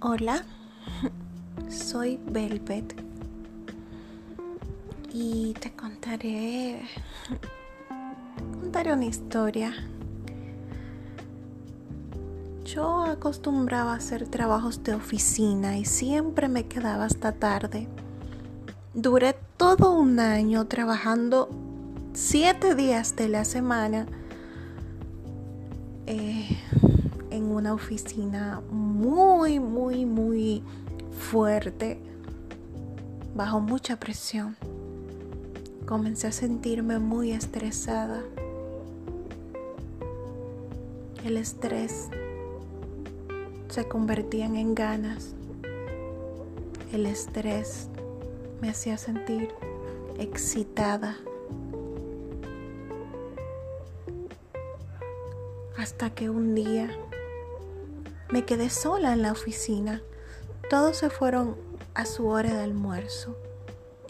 Hola, soy Velvet y te contaré contaré una historia. Yo acostumbraba a hacer trabajos de oficina y siempre me quedaba hasta tarde. Duré todo un año trabajando siete días de la semana. Eh, en una oficina muy, muy, muy fuerte, bajo mucha presión. Comencé a sentirme muy estresada. El estrés se convertía en ganas. El estrés me hacía sentir excitada. Hasta que un día me quedé sola en la oficina. Todos se fueron a su hora de almuerzo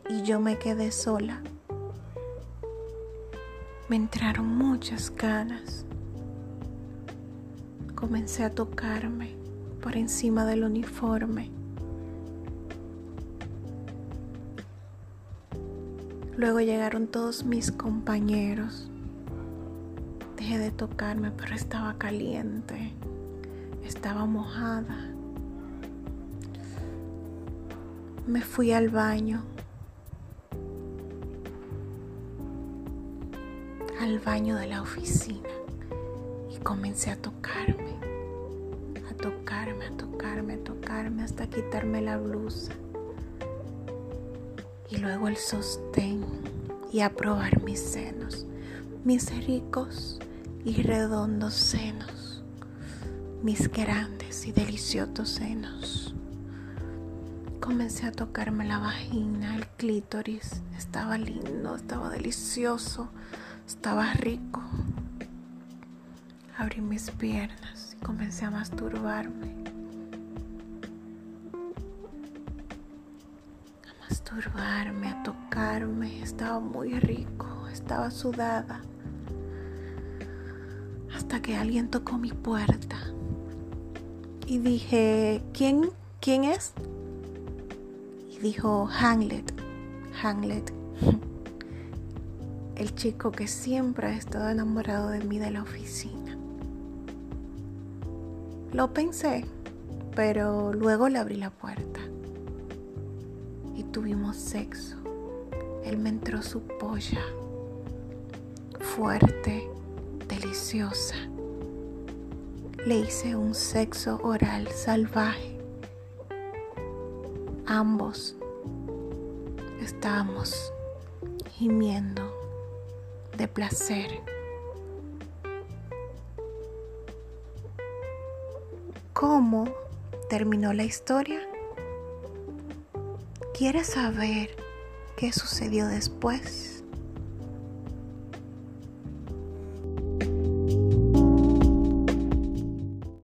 y yo me quedé sola. Me entraron muchas ganas. Comencé a tocarme por encima del uniforme. Luego llegaron todos mis compañeros. Dejé de tocarme, pero estaba caliente estaba mojada. Me fui al baño. Al baño de la oficina. Y comencé a tocarme. A tocarme, a tocarme, a tocarme hasta quitarme la blusa. Y luego el sostén. Y a probar mis senos. Mis ricos y redondos senos mis grandes y deliciosos senos. Comencé a tocarme la vagina, el clítoris. Estaba lindo, estaba delicioso, estaba rico. Abrí mis piernas y comencé a masturbarme. A masturbarme, a tocarme. Estaba muy rico, estaba sudada. Hasta que alguien tocó mi puerta y dije, ¿quién, quién es? Y dijo, Hamlet, Hamlet, el chico que siempre ha estado enamorado de mí de la oficina. Lo pensé, pero luego le abrí la puerta y tuvimos sexo. Él me entró su polla, fuerte, deliciosa le hice un sexo oral salvaje. Ambos estábamos gimiendo de placer. ¿Cómo terminó la historia? ¿Quieres saber qué sucedió después?